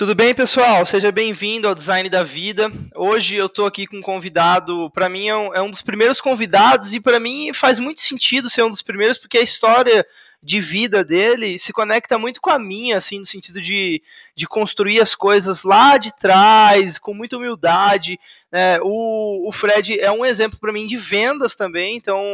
Tudo bem, pessoal? Seja bem-vindo ao Design da Vida. Hoje eu estou aqui com um convidado, para mim é um, é um, dos primeiros convidados e para mim faz muito sentido ser um dos primeiros porque a história de vida dele se conecta muito com a minha, assim, no sentido de, de construir as coisas lá de trás, com muita humildade. Né? O, o Fred é um exemplo para mim de vendas também, então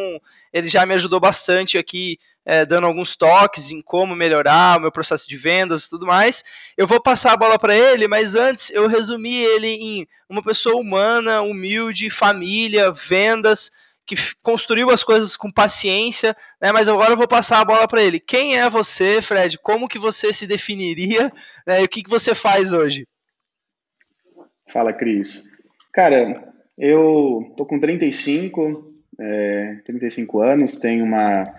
ele já me ajudou bastante aqui é, dando alguns toques em como melhorar o meu processo de vendas e tudo mais. Eu vou passar a bola para ele, mas antes eu resumi ele em uma pessoa humana, humilde, família, vendas, que construiu as coisas com paciência, né? Mas agora eu vou passar a bola para ele. Quem é você, Fred? Como que você se definiria? Né? E o que, que você faz hoje? Fala, Cris. Cara, eu tô com 35, é, 35 anos, tenho uma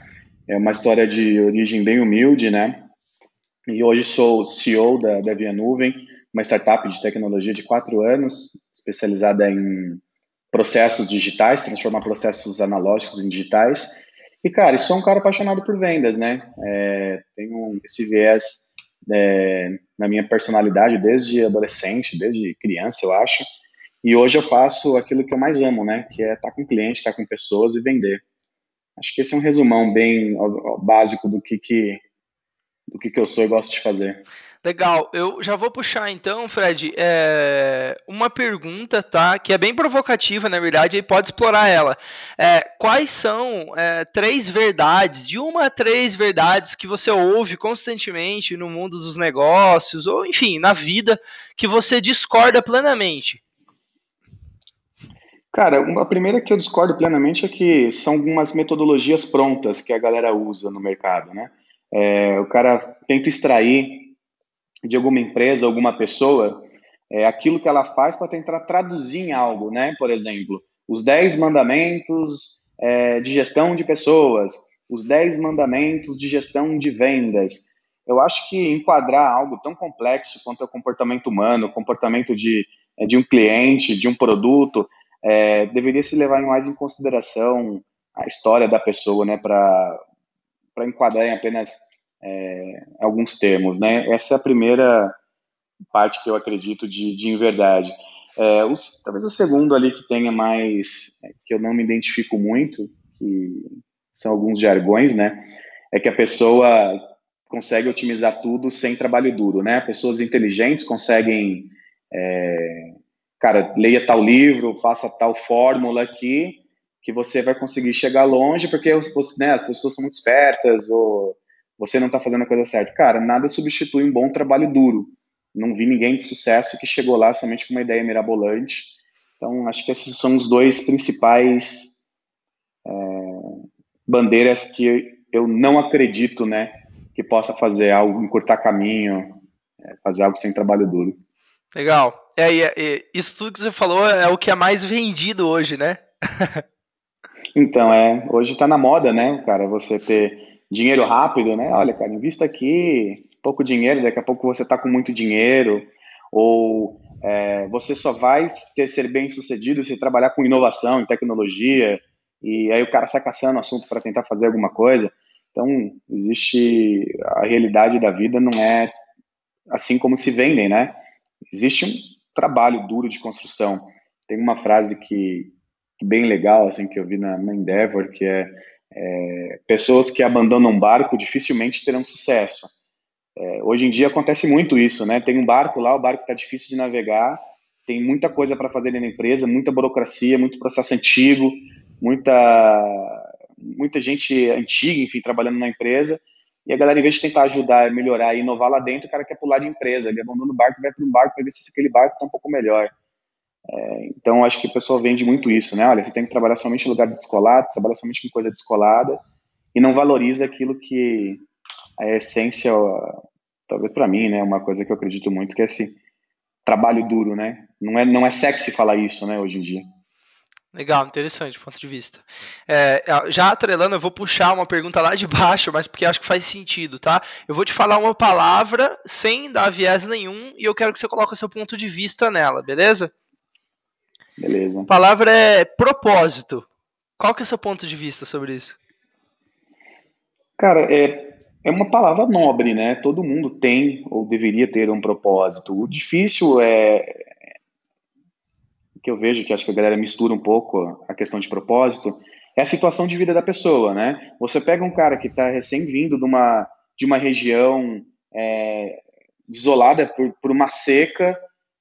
é uma história de origem bem humilde, né? E hoje sou CEO da, da Via Nuvem, uma startup de tecnologia de quatro anos, especializada em processos digitais, transformar processos analógicos em digitais. E, cara, sou um cara apaixonado por vendas, né? É, tenho esse viés é, na minha personalidade desde adolescente, desde criança, eu acho. E hoje eu faço aquilo que eu mais amo, né? Que é estar com cliente, estar com pessoas e vender. Acho que esse é um resumão bem básico do que, que, do que, que eu sou e gosto de fazer. Legal, eu já vou puxar então, Fred, é, uma pergunta, tá? Que é bem provocativa, na verdade, e pode explorar ela. É, quais são é, três verdades, de uma a três verdades que você ouve constantemente no mundo dos negócios, ou enfim, na vida, que você discorda plenamente? Cara, a primeira que eu discordo plenamente é que são algumas metodologias prontas que a galera usa no mercado, né? É, o cara tenta extrair de alguma empresa, alguma pessoa, é, aquilo que ela faz para tentar traduzir em algo, né? Por exemplo, os 10 mandamentos é, de gestão de pessoas, os 10 mandamentos de gestão de vendas. Eu acho que enquadrar algo tão complexo quanto o comportamento humano, o comportamento de, é, de um cliente, de um produto, é, deveria se levar mais em consideração a história da pessoa, né, para enquadrar em apenas é, alguns termos, né? Essa é a primeira parte que eu acredito de, de verdade. É, os, talvez o segundo ali que tenha mais, é, que eu não me identifico muito, que são alguns jargões, né? É que a pessoa consegue otimizar tudo sem trabalho duro, né? Pessoas inteligentes conseguem é, cara, leia tal livro, faça tal fórmula aqui, que você vai conseguir chegar longe, porque né, as pessoas são muito espertas, ou você não está fazendo a coisa certa. Cara, nada substitui um bom trabalho duro. Não vi ninguém de sucesso que chegou lá somente com uma ideia mirabolante. Então, acho que esses são os dois principais é, bandeiras que eu não acredito, né, que possa fazer algo, encurtar caminho, é, fazer algo sem trabalho duro. Legal. É, e, e, isso tudo que você falou é o que é mais vendido hoje, né? então, é. Hoje está na moda, né, cara, você ter dinheiro rápido, né? Olha, cara, invista aqui, pouco dinheiro, daqui a pouco você está com muito dinheiro. Ou é, você só vai ter, ser bem sucedido se trabalhar com inovação e tecnologia. E aí o cara sai caçando assunto para tentar fazer alguma coisa. Então, existe. A realidade da vida não é assim como se vendem, né? Existe um trabalho duro de construção. Tem uma frase que, que bem legal, assim, que eu vi na, na Endeavor, que é, é, pessoas que abandonam um barco dificilmente terão sucesso. É, hoje em dia acontece muito isso, né? Tem um barco lá, o barco está difícil de navegar, tem muita coisa para fazer na empresa, muita burocracia, muito processo antigo, muita muita gente antiga, enfim, trabalhando na empresa, e a galera, em vez de tentar ajudar, melhorar e inovar lá dentro, o cara quer pular de empresa. Ele abandona o barco, vai para um barco para ver se aquele barco está um pouco melhor. É, então, acho que o pessoal vende muito isso, né? Olha, você tem que trabalhar somente em lugar descolado, trabalhar somente com coisa descolada e não valoriza aquilo que a essência, talvez para mim, né? Uma coisa que eu acredito muito que é esse trabalho duro, né? Não é, não é sexy falar isso, né? Hoje em dia. Legal, interessante ponto de vista. É, já atrelando, eu vou puxar uma pergunta lá de baixo, mas porque acho que faz sentido, tá? Eu vou te falar uma palavra sem dar viés nenhum e eu quero que você coloque o seu ponto de vista nela, beleza? Beleza. A palavra é propósito. Qual que é o seu ponto de vista sobre isso? Cara, é, é uma palavra nobre, né? Todo mundo tem ou deveria ter um propósito. O difícil é que eu vejo que acho que a galera mistura um pouco a questão de propósito é a situação de vida da pessoa, né? Você pega um cara que está recém-vindo de uma, de uma região é, isolada por, por uma seca,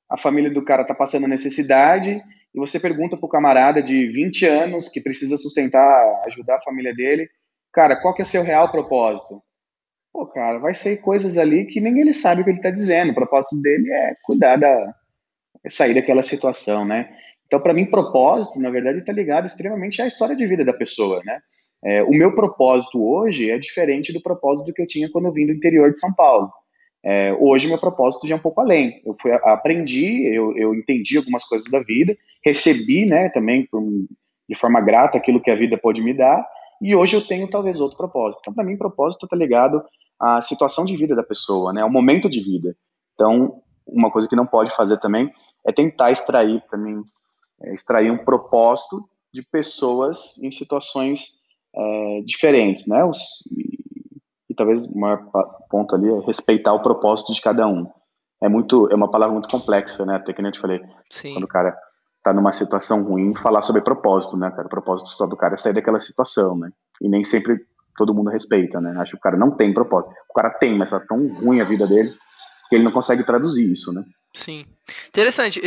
a família do cara está passando necessidade, e você pergunta para o camarada de 20 anos que precisa sustentar, ajudar a família dele, cara, qual que é seu real propósito? Pô, cara, vai ser coisas ali que nem ele sabe o que ele está dizendo. O propósito dele é cuidar da, sair daquela situação, né? Então, para mim, propósito, na verdade, está ligado extremamente à história de vida da pessoa, né? É, o meu propósito hoje é diferente do propósito que eu tinha quando eu vim do interior de São Paulo. É, hoje, meu propósito já é um pouco além. Eu fui, aprendi, eu, eu entendi algumas coisas da vida, recebi, né, também por, de forma grata aquilo que a vida pode me dar, e hoje eu tenho talvez outro propósito. Então, para mim, propósito está ligado à situação de vida da pessoa, né, ao momento de vida. Então, uma coisa que não pode fazer também é tentar extrair para mim é, extrair um propósito de pessoas em situações é, diferentes, né? Os, e, e, talvez o maior ponto ali é respeitar o propósito de cada um. É muito, é uma palavra muito complexa, né? Até que nem eu te falei, Sim. quando o cara tá numa situação ruim, falar sobre propósito, né? Cara, o propósito só do cara é sair daquela situação, né? E nem sempre todo mundo respeita, né? Acho que o cara não tem propósito. O cara tem, mas tá tão ruim a vida dele que ele não consegue traduzir isso, né? Sim. Interessante.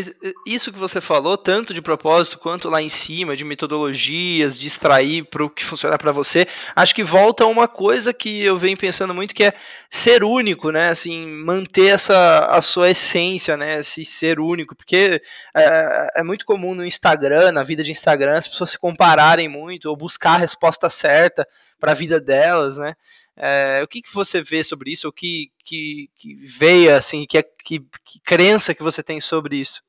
Isso que você falou, tanto de propósito quanto lá em cima, de metodologias, de extrair para o que funciona para você, acho que volta a uma coisa que eu venho pensando muito, que é ser único, né? Assim, manter essa a sua essência, né? Esse ser único. Porque é, é muito comum no Instagram, na vida de Instagram, as pessoas se compararem muito ou buscar a resposta certa para a vida delas, né? É, o que, que você vê sobre isso? O que, que, que veio, assim, que, que, que crença que você tem sobre isso?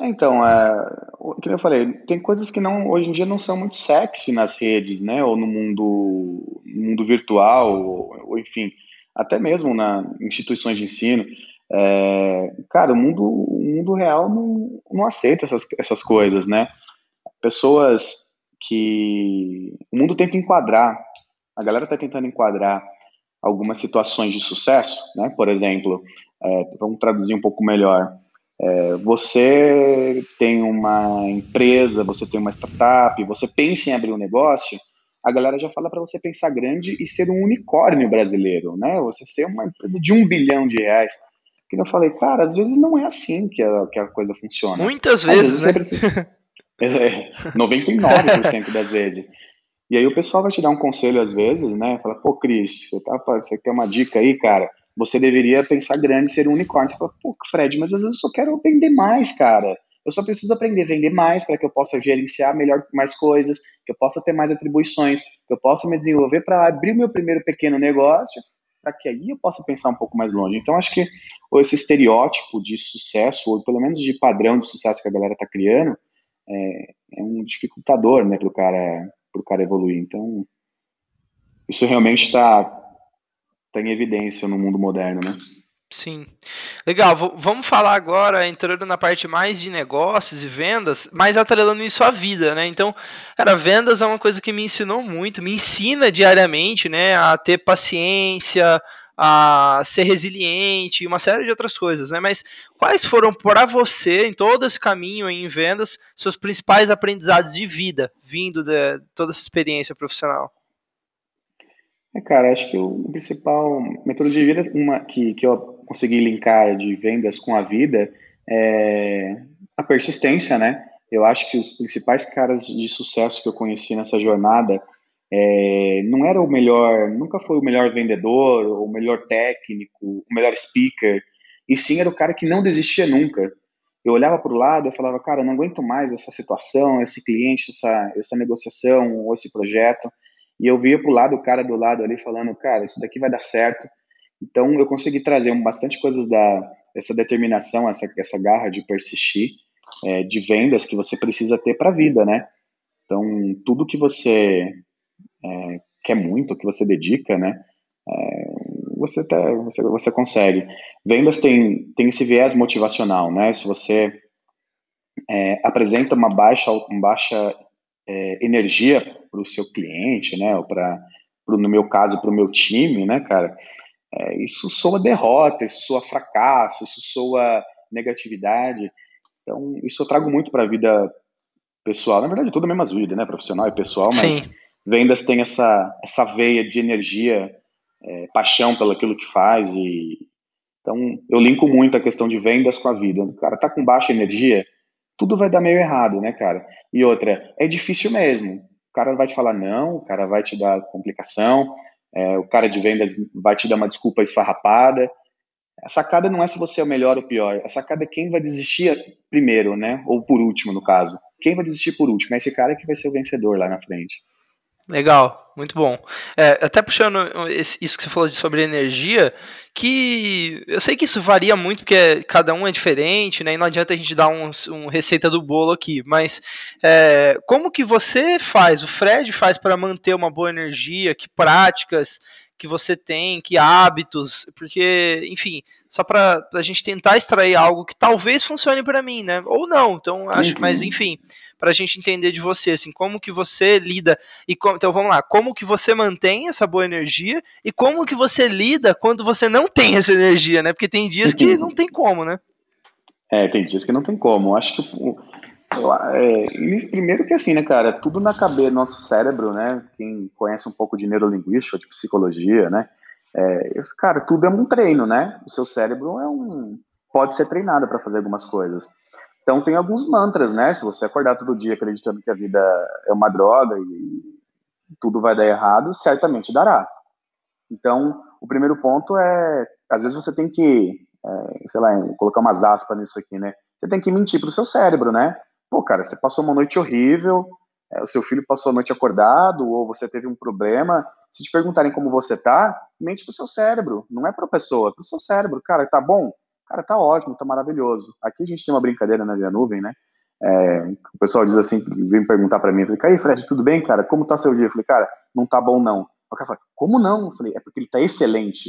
Então, é, como eu falei, tem coisas que não, hoje em dia não são muito sexy nas redes, né? Ou no mundo, no mundo virtual, ou, ou enfim, até mesmo na instituições de ensino. É, cara, o mundo, o mundo real não, não aceita essas, essas coisas, né? Pessoas que o mundo tenta enquadrar a galera está tentando enquadrar algumas situações de sucesso, né? Por exemplo, é, vamos traduzir um pouco melhor. É, você tem uma empresa, você tem uma startup, você pensa em abrir um negócio, a galera já fala para você pensar grande e ser um unicórnio brasileiro, né? Você ser uma empresa de um bilhão de reais. Que eu falei, cara, às vezes não é assim que a, que a coisa funciona. Muitas vezes, vezes né? Precisa... é, 99% das vezes. E aí o pessoal vai te dar um conselho às vezes, né? Fala, pô, Cris, você, tá, você quer uma dica aí, cara? Você deveria pensar grande ser um unicórnio. Você fala, pô, Fred, mas às vezes eu só quero vender mais, cara. Eu só preciso aprender a vender mais para que eu possa gerenciar melhor mais coisas, que eu possa ter mais atribuições, que eu possa me desenvolver para abrir meu primeiro pequeno negócio, para que aí eu possa pensar um pouco mais longe. Então, acho que esse estereótipo de sucesso, ou pelo menos de padrão de sucesso que a galera está criando, é, é, um dificultador né, para o cara para o cara evoluir. Então, isso realmente está tá em evidência no mundo moderno, né? Sim. Legal, vamos falar agora, entrando na parte mais de negócios e vendas, mas atrelando isso à vida, né? Então, cara, vendas é uma coisa que me ensinou muito, me ensina diariamente, né, a ter paciência, a ser resiliente e uma série de outras coisas, né? Mas quais foram para você em todo esse caminho em vendas seus principais aprendizados de vida vindo de toda essa experiência profissional? É, cara, acho que o principal metodologia de vida uma, que, que eu consegui linkar de vendas com a vida é a persistência, né? Eu acho que os principais caras de sucesso que eu conheci nessa jornada é, não era o melhor, nunca foi o melhor vendedor, o melhor técnico, o melhor speaker, e sim era o cara que não desistia nunca. Eu olhava para o lado e falava, cara, não aguento mais essa situação, esse cliente, essa, essa negociação ou esse projeto. E eu via para o lado o cara do lado ali falando, cara, isso daqui vai dar certo. Então eu consegui trazer bastante coisas da essa determinação, essa, essa garra de persistir, é, de vendas que você precisa ter para a vida, né? Então tudo que você é, quer muito, que você dedica, né? É, você, você, você consegue. Vendas tem, tem esse viés motivacional, né? Se você é, apresenta uma baixa, uma baixa é, energia para o seu cliente, né? Ou para no meu caso, para o meu time, né, cara, é, isso soa derrota, isso soa fracasso, isso soa negatividade. Então, isso eu trago muito para a vida pessoal. Na verdade, tudo é a mesma vida, né? Profissional e pessoal, mas Sim. Vendas tem essa, essa veia de energia, é, paixão pelo aquilo que faz. e Então, eu linko muito a questão de vendas com a vida. O cara tá com baixa energia, tudo vai dar meio errado, né, cara? E outra, é difícil mesmo. O cara vai te falar não, o cara vai te dar complicação, é, o cara de vendas vai te dar uma desculpa esfarrapada. A sacada não é se você é o melhor ou pior, a sacada é quem vai desistir primeiro, né? Ou por último, no caso. Quem vai desistir por último? É esse cara que vai ser o vencedor lá na frente. Legal, muito bom. É, até puxando isso que você falou de sobre energia, que eu sei que isso varia muito porque cada um é diferente, né? E não adianta a gente dar um, um receita do bolo aqui. Mas é, como que você faz, o Fred faz para manter uma boa energia? Que práticas que você tem, que hábitos? Porque, enfim, só para a gente tentar extrair algo que talvez funcione para mim, né? Ou não. Então acho, uhum. mas enfim para a gente entender de você, assim, como que você lida e como, então vamos lá, como que você mantém essa boa energia e como que você lida quando você não tem essa energia, né? Porque tem dias que não tem como, né? É, tem dias que não tem como. Acho que é, primeiro que assim, né, cara, tudo na cabeça, nosso cérebro, né? Quem conhece um pouco de neurolinguística, de psicologia, né? É, cara, tudo é um treino, né? O seu cérebro é um pode ser treinado para fazer algumas coisas. Então tem alguns mantras, né? Se você acordar todo dia acreditando que a vida é uma droga e tudo vai dar errado, certamente dará. Então, o primeiro ponto é, às vezes você tem que, é, sei lá, colocar umas aspas nisso aqui, né? Você tem que mentir pro seu cérebro, né? Pô, cara, você passou uma noite horrível, é, o seu filho passou a noite acordado, ou você teve um problema. Se te perguntarem como você tá, mente pro seu cérebro. Não é pra pessoa, é pro seu cérebro. Cara, tá bom? Cara, tá ótimo, tá maravilhoso. Aqui a gente tem uma brincadeira na Via Nuvem, né? É, o pessoal diz assim, vem perguntar para mim, eu falei, aí Fred, tudo bem, cara? Como tá seu dia? Eu falei, cara, não tá bom não. O cara fala, como não? Eu falei, é porque ele tá excelente.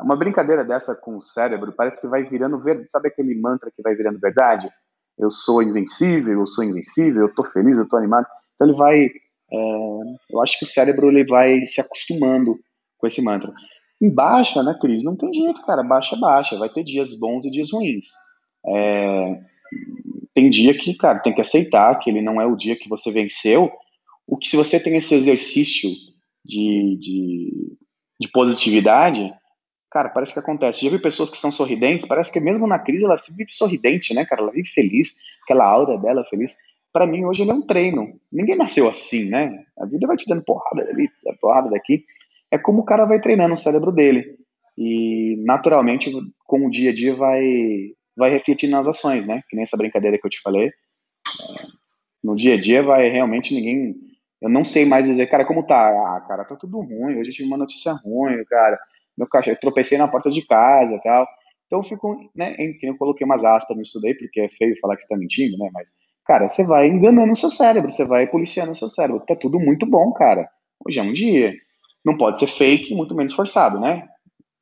É uma brincadeira dessa com o cérebro, parece que vai virando. Sabe aquele mantra que vai virando verdade? Eu sou invencível, eu sou invencível, eu tô feliz, eu tô animado. Então ele vai, é, eu acho que o cérebro ele vai se acostumando com esse mantra. Em baixa, né, Cris? Não tem jeito, cara. Baixa, baixa. Vai ter dias bons e dias ruins. É... Tem dia que, cara, tem que aceitar que ele não é o dia que você venceu. O que se você tem esse exercício de, de, de positividade, cara, parece que acontece. Já vi pessoas que são sorridentes, parece que mesmo na crise ela vive sorridente, né, cara? Ela vive feliz, aquela aura dela feliz. Para mim, hoje ele é um treino. Ninguém nasceu assim, né? A vida vai te dando porrada dali, porrada daqui é como o cara vai treinando o cérebro dele. E naturalmente, com o dia a dia, vai, vai refletir nas ações, né? Que nem essa brincadeira que eu te falei. É, no dia a dia, vai realmente ninguém. Eu não sei mais dizer, cara, como tá? Ah, cara, tá tudo ruim. Hoje eu tive uma notícia ruim, cara. Meu cachorro, tropecei na porta de casa tal. Então eu fico, né? Eu coloquei umas aspas nisso daí, porque é feio falar que você tá mentindo, né? Mas, cara, você vai enganando o seu cérebro, você vai policiando o seu cérebro. Tá tudo muito bom, cara. Hoje é um dia. Não pode ser fake, muito menos forçado, né?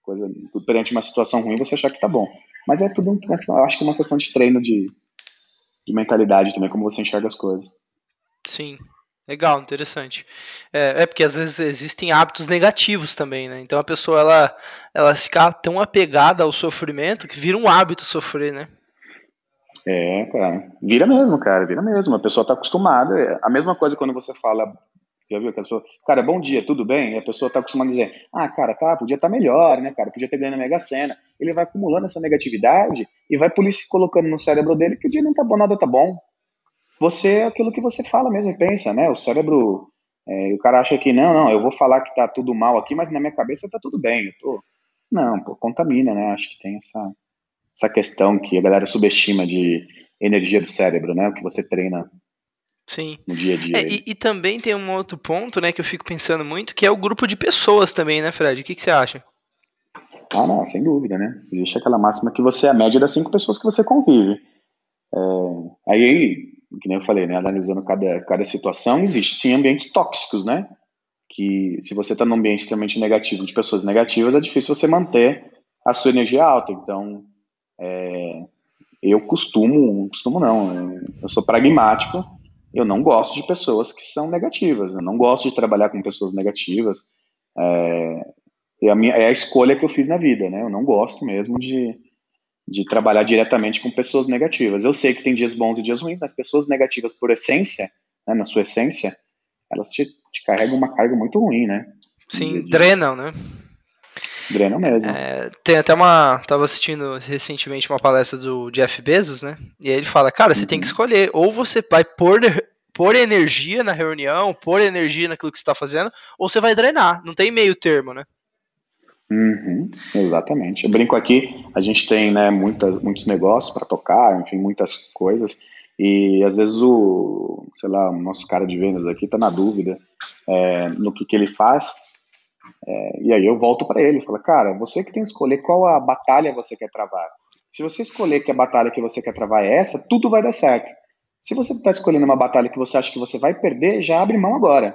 Coisa, perante uma situação ruim, você achar que tá bom. Mas é tudo, eu acho que é uma questão de treino de, de mentalidade também, como você enxerga as coisas. Sim, Legal, interessante. É, é, porque às vezes existem hábitos negativos também, né? Então a pessoa ela, ela fica tão apegada ao sofrimento que vira um hábito sofrer, né? É, cara. Vira mesmo, cara, vira mesmo. A pessoa tá acostumada. É a mesma coisa quando você fala já viu? Que as pessoas, cara, bom dia, tudo bem? E a pessoa tá acostumada a dizer, ah, cara, tá, podia estar tá melhor, né, cara? Podia ter ganho na Mega Sena. Ele vai acumulando essa negatividade e vai por isso colocando no cérebro dele que o dia não tá bom, nada tá bom. Você é aquilo que você fala mesmo e pensa, né? O cérebro, é, o cara acha que não, não, eu vou falar que tá tudo mal aqui, mas na minha cabeça tá tudo bem. Eu tô... Não, pô, contamina, né? Acho que tem essa, essa questão que a galera subestima de energia do cérebro, né? O que você treina Sim. no dia a dia. É, e, e, também tem um outro ponto, né, que eu fico pensando muito, que é o grupo de pessoas também, né, Fred? O que, que você acha? Ah, não, sem dúvida, né? Existe aquela máxima que você é a média das cinco pessoas que você convive. É, aí, que nem eu falei, né, analisando cada, cada situação, existe sim ambientes tóxicos, né? Que se você está num ambiente extremamente negativo, de pessoas negativas, é difícil você manter a sua energia alta. Então, é, eu costumo, costumo não, eu sou pragmático eu não gosto de pessoas que são negativas, eu não gosto de trabalhar com pessoas negativas. É, é, a minha, é a escolha que eu fiz na vida, né? Eu não gosto mesmo de, de trabalhar diretamente com pessoas negativas. Eu sei que tem dias bons e dias ruins, mas pessoas negativas por essência, né, na sua essência, elas te, te carregam uma carga muito ruim, né? Sim, drenam, né? Drenam mesmo. É, tem até uma. Tava assistindo recentemente uma palestra do Jeff Bezos, né? E aí ele fala, cara, você uhum. tem que uhum. escolher. Ou você vai pôr, pôr energia na reunião, pôr energia naquilo que você está fazendo, ou você vai drenar. Não tem meio termo, né? Uhum, exatamente. Eu brinco aqui, a gente tem né, muitas, muitos negócios para tocar, enfim, muitas coisas. E às vezes o, sei lá, o nosso cara de vendas aqui está na dúvida é, no que, que ele faz. É, e aí eu volto para ele, falo, cara, você que tem que escolher qual a batalha você quer travar. Se você escolher que a batalha que você quer travar é essa, tudo vai dar certo. Se você está escolhendo uma batalha que você acha que você vai perder, já abre mão agora.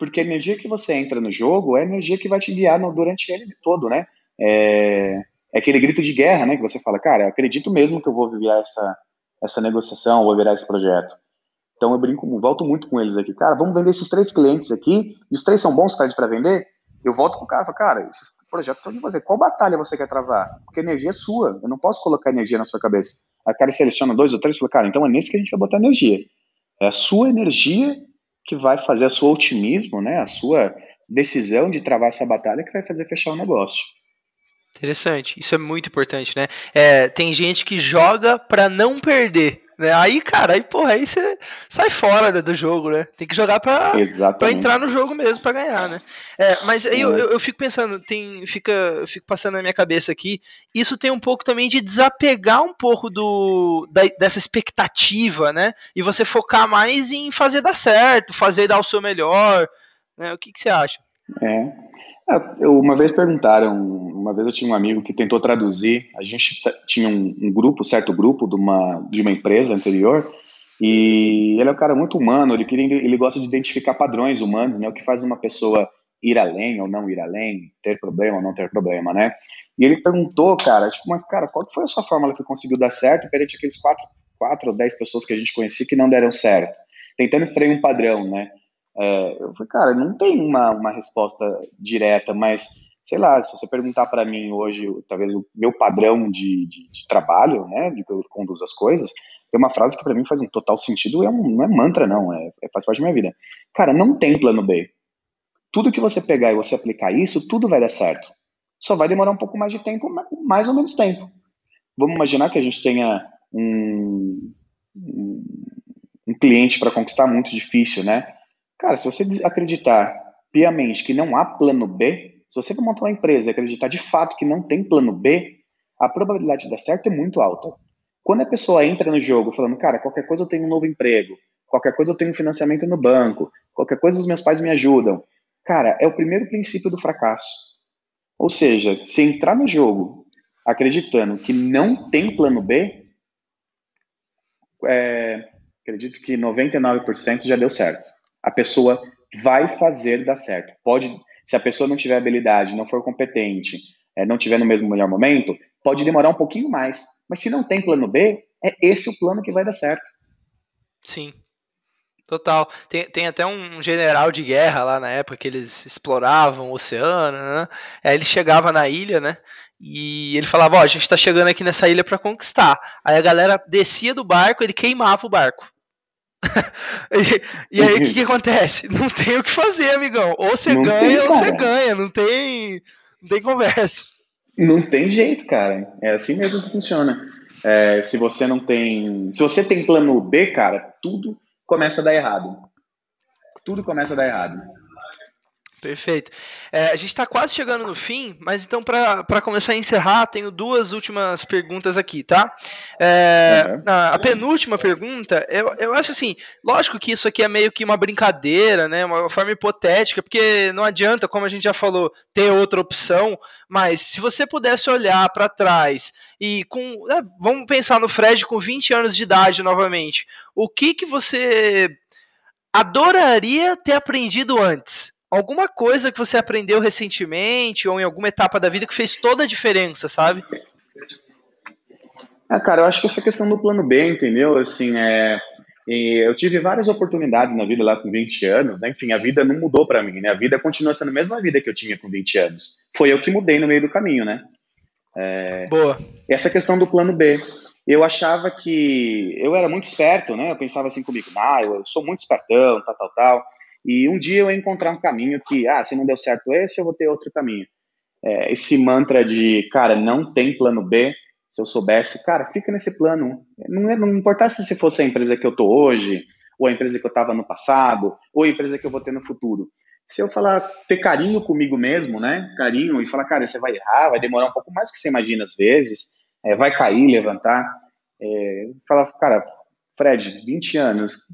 Porque a energia que você entra no jogo é a energia que vai te guiar no, durante ele todo, né? É, é, aquele grito de guerra, né? Que você fala, cara, acredito mesmo que eu vou virar essa, essa negociação, vou virar esse projeto. Então eu brinco, volto muito com eles aqui. Cara, vamos vender esses três clientes aqui, e os três são bons para vender? Eu volto com o cara e falo, cara, esses projetos são de você. Qual batalha você quer travar? Porque a energia é sua. Eu não posso colocar energia na sua cabeça. A cara seleciona dois ou três e fala, cara, então é nesse que a gente vai botar energia. É a sua energia que vai fazer a sua otimismo, né? A sua decisão de travar essa batalha que vai fazer fechar o negócio. Interessante, isso é muito importante, né? É, tem gente que joga para não perder. Né? Aí, cara, aí, porra, aí você sai fora né, do jogo, né? Tem que jogar pra, pra entrar no jogo mesmo, pra ganhar, né? É, mas aí eu, eu, eu, fico pensando, tem, fica, eu fico passando na minha cabeça aqui, isso tem um pouco também de desapegar um pouco do, da, dessa expectativa, né? E você focar mais em fazer dar certo, fazer dar o seu melhor, né? O que, que você acha? É, é, uma vez perguntaram, uma vez eu tinha um amigo que tentou traduzir, a gente tinha um, um, grupo, certo grupo de uma, de uma empresa anterior, e ele é um cara muito humano, ele, queria, ele gosta de identificar padrões humanos, né, o que faz uma pessoa ir além ou não ir além, ter problema ou não ter problema, né? E ele perguntou, cara, tipo, mas cara, qual foi a sua fórmula que conseguiu dar certo perante aqueles quatro, quatro ou dez pessoas que a gente conhecia que não deram certo? Tentando extrair um padrão, né? É, eu falei, cara, não tem uma, uma resposta direta, mas sei lá, se você perguntar para mim hoje, talvez o meu padrão de, de, de, trabalho, né, de que eu conduzo as coisas, tem uma frase que para mim faz um total sentido, é um, não é mantra não, é, é, faz parte da minha vida. Cara, não tem plano B. Tudo que você pegar e você aplicar isso, tudo vai dar certo. Só vai demorar um pouco mais de tempo, mais ou menos tempo. Vamos imaginar que a gente tenha um, um, um cliente para conquistar muito difícil, né? Cara, se você acreditar piamente que não há plano B, se você for montar uma empresa e acreditar de fato que não tem plano B, a probabilidade de dar certo é muito alta. Quando a pessoa entra no jogo falando, cara, qualquer coisa eu tenho um novo emprego, qualquer coisa eu tenho um financiamento no banco, qualquer coisa os meus pais me ajudam, cara, é o primeiro princípio do fracasso. Ou seja, se entrar no jogo acreditando que não tem plano B, é, acredito que 99% já deu certo a pessoa vai fazer dar certo. Pode, se a pessoa não tiver habilidade, não for competente, é, não tiver no mesmo melhor momento, pode demorar um pouquinho mais. Mas se não tem plano B, é esse o plano que vai dar certo. Sim. Total. Tem, tem até um general de guerra lá na época que eles exploravam o oceano, né? Aí ele chegava na ilha, né? E ele falava: Ó, oh, a gente tá chegando aqui nessa ilha para conquistar. Aí a galera descia do barco, ele queimava o barco. e, e, aí o que, que, acontece? Não tem o que fazer, amigão. Ou você não ganha tem, ou você ganha. Não tem, não tem conversa. Não tem jeito, cara. É assim mesmo que funciona. É, se você não tem. Se você tem plano B, cara, tudo começa a dar errado. Tudo começa a dar errado. Perfeito. É, a gente está quase chegando no fim, mas então, para começar a encerrar, tenho duas últimas perguntas aqui, tá? É, uhum. a, a, penúltima pergunta, eu, eu acho assim, lógico que isso aqui é meio que uma brincadeira, né? Uma forma hipotética, porque não adianta, como a gente já falou, ter outra opção, mas se você pudesse olhar para trás e com. Né, vamos pensar no Fred com 20 anos de idade novamente. O que, que você adoraria ter aprendido antes? Alguma coisa que você aprendeu recentemente ou em alguma etapa da vida que fez toda a diferença, sabe? Ah, cara, eu acho que essa questão do plano B, entendeu? Assim, é, eu tive várias oportunidades na vida lá com 20 anos, né? Enfim, a vida não mudou para mim, né? A vida continua sendo a mesma vida que eu tinha com 20 anos. Foi eu que mudei no meio do caminho, né? É... Boa. Essa questão do plano B. Eu achava que eu era muito esperto, né? Eu pensava assim comigo, ah, eu sou muito espertão, tal, tal, tal. E um dia eu encontrar um caminho que, ah, se não deu certo esse, eu vou ter outro caminho. É, esse mantra de, cara, não tem plano B, se eu soubesse, cara, fica nesse plano. Não, é, não importasse se fosse a empresa que eu tô hoje, ou a empresa que eu estava no passado, ou a empresa que eu vou ter no futuro. Se eu falar, ter carinho comigo mesmo, né? Carinho, e falar, cara, você vai errar, vai demorar um pouco mais do que você imagina às vezes, é, vai cair, levantar. É, falar, cara, Fred, 20 anos,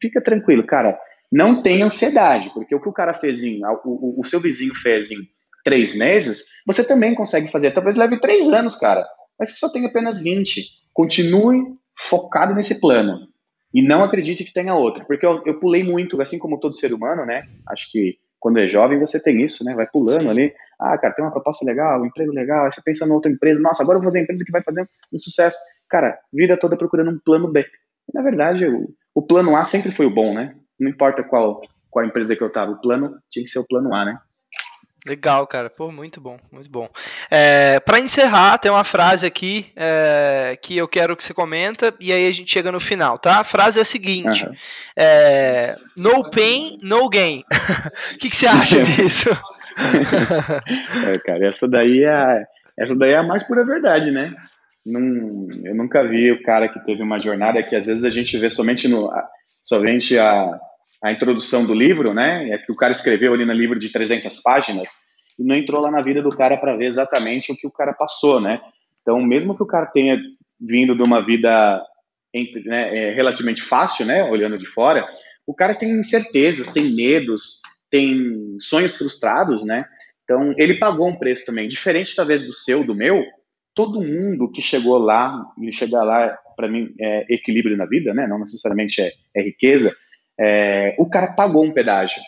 fica tranquilo, cara, não tem ansiedade, porque o que o cara fez em, o, o, seu vizinho fez em três meses, você também consegue fazer. Talvez leve três anos, cara, mas você só tem apenas 20. Continue focado nesse plano. E não acredite que tenha outro. Porque eu, eu pulei muito, assim como todo ser humano, né? Acho que quando é jovem você tem isso, né? Vai pulando Sim. ali. Ah, cara, tem uma proposta legal, um emprego legal. Aí você pensa numa outra empresa. Nossa, agora eu vou fazer a empresa que vai fazer um sucesso. Cara, vida toda procurando um plano B. E, na verdade, o, o plano A sempre foi o bom, né? Não importa qual, qual empresa que eu tava. O plano tinha que ser o plano A, né? Legal, cara. Pô, muito bom, muito bom. É, para encerrar, tem uma frase aqui é, que eu quero que você comenta e aí a gente chega no final, tá? A frase é a seguinte: uhum. é, No pain, no gain. O que, que, você acha disso? é, cara, essa daí é essa daí é a mais pura verdade, né? Num, eu nunca vi o cara que teve uma jornada que às vezes a gente vê somente no somente a a introdução do livro, né? É que o cara escreveu ali no livro de 300 páginas e não entrou lá na vida do cara para ver exatamente o que o cara passou, né? Então, mesmo que o cara tenha vindo de uma vida né, é, relativamente fácil, né? Olhando de fora, o cara tem incertezas, tem medos, tem sonhos frustrados, né? Então, ele pagou um preço também, diferente talvez do seu, do meu. Todo mundo que chegou lá, e chegar lá, para mim, é equilíbrio na vida, né? Não necessariamente é, é riqueza, é, o cara pagou um pedágio.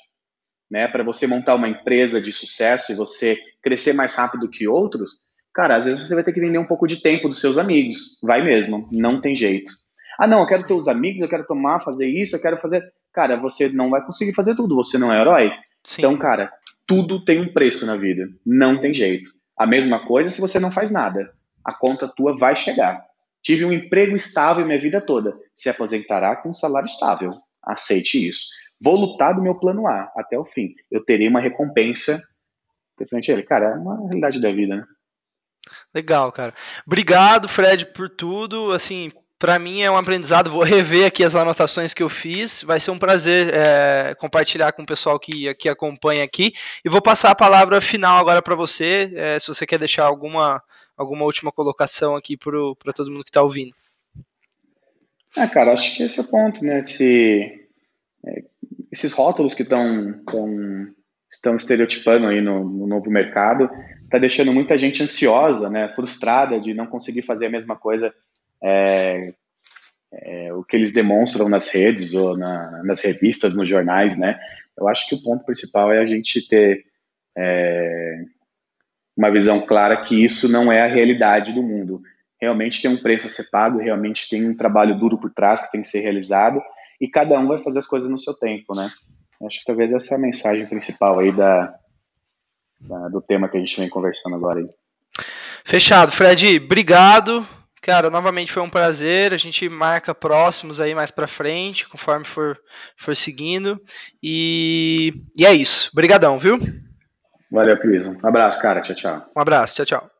Né, para você montar uma empresa de sucesso e você crescer mais rápido que outros, cara, às vezes você vai ter que vender um pouco de tempo dos seus amigos. Vai mesmo, não tem jeito. Ah, não, eu quero ter os amigos, eu quero tomar, fazer isso, eu quero fazer. Cara, você não vai conseguir fazer tudo, você não é herói. Sim. Então, cara, tudo tem um preço na vida, não tem jeito. A mesma coisa se você não faz nada. A conta tua vai chegar. Tive um emprego estável minha vida toda. Se aposentará com um salário estável aceite isso. Vou lutar do meu plano A até o fim. Eu terei uma recompensa referente a ele. Cara, é uma realidade da vida, né? Legal, cara. Obrigado, Fred, por tudo. Assim, para mim é um aprendizado. Vou rever aqui as anotações que eu fiz. Vai ser um prazer é, compartilhar com o pessoal que, que acompanha aqui. E vou passar a palavra final agora para você, é, se você quer deixar alguma, alguma última colocação aqui para todo mundo que está ouvindo. Ah, cara, acho que esse é o ponto, né? Esse, é, esses rótulos que estão estão estereotipando aí no, no, novo mercado está deixando muita gente ansiosa, né? Frustrada de não conseguir fazer a mesma coisa é, é, o que eles demonstram nas redes ou na, nas revistas, nos jornais, né? Eu acho que o ponto principal é a gente ter é, uma visão clara que isso não é a realidade do mundo realmente tem um preço a ser pago, realmente tem um trabalho duro por trás que tem que ser realizado e cada um vai fazer as coisas no seu tempo, né? Acho que talvez essa é a mensagem principal aí da, da do tema que a gente vem conversando agora aí. Fechado, Fred, obrigado. Cara, novamente foi um prazer. A gente marca próximos aí mais para frente, conforme for, for seguindo. E, e é isso. Obrigadão, viu? Valeu, Cris. Um abraço, cara. Tchau, tchau. Um abraço. Tchau, tchau.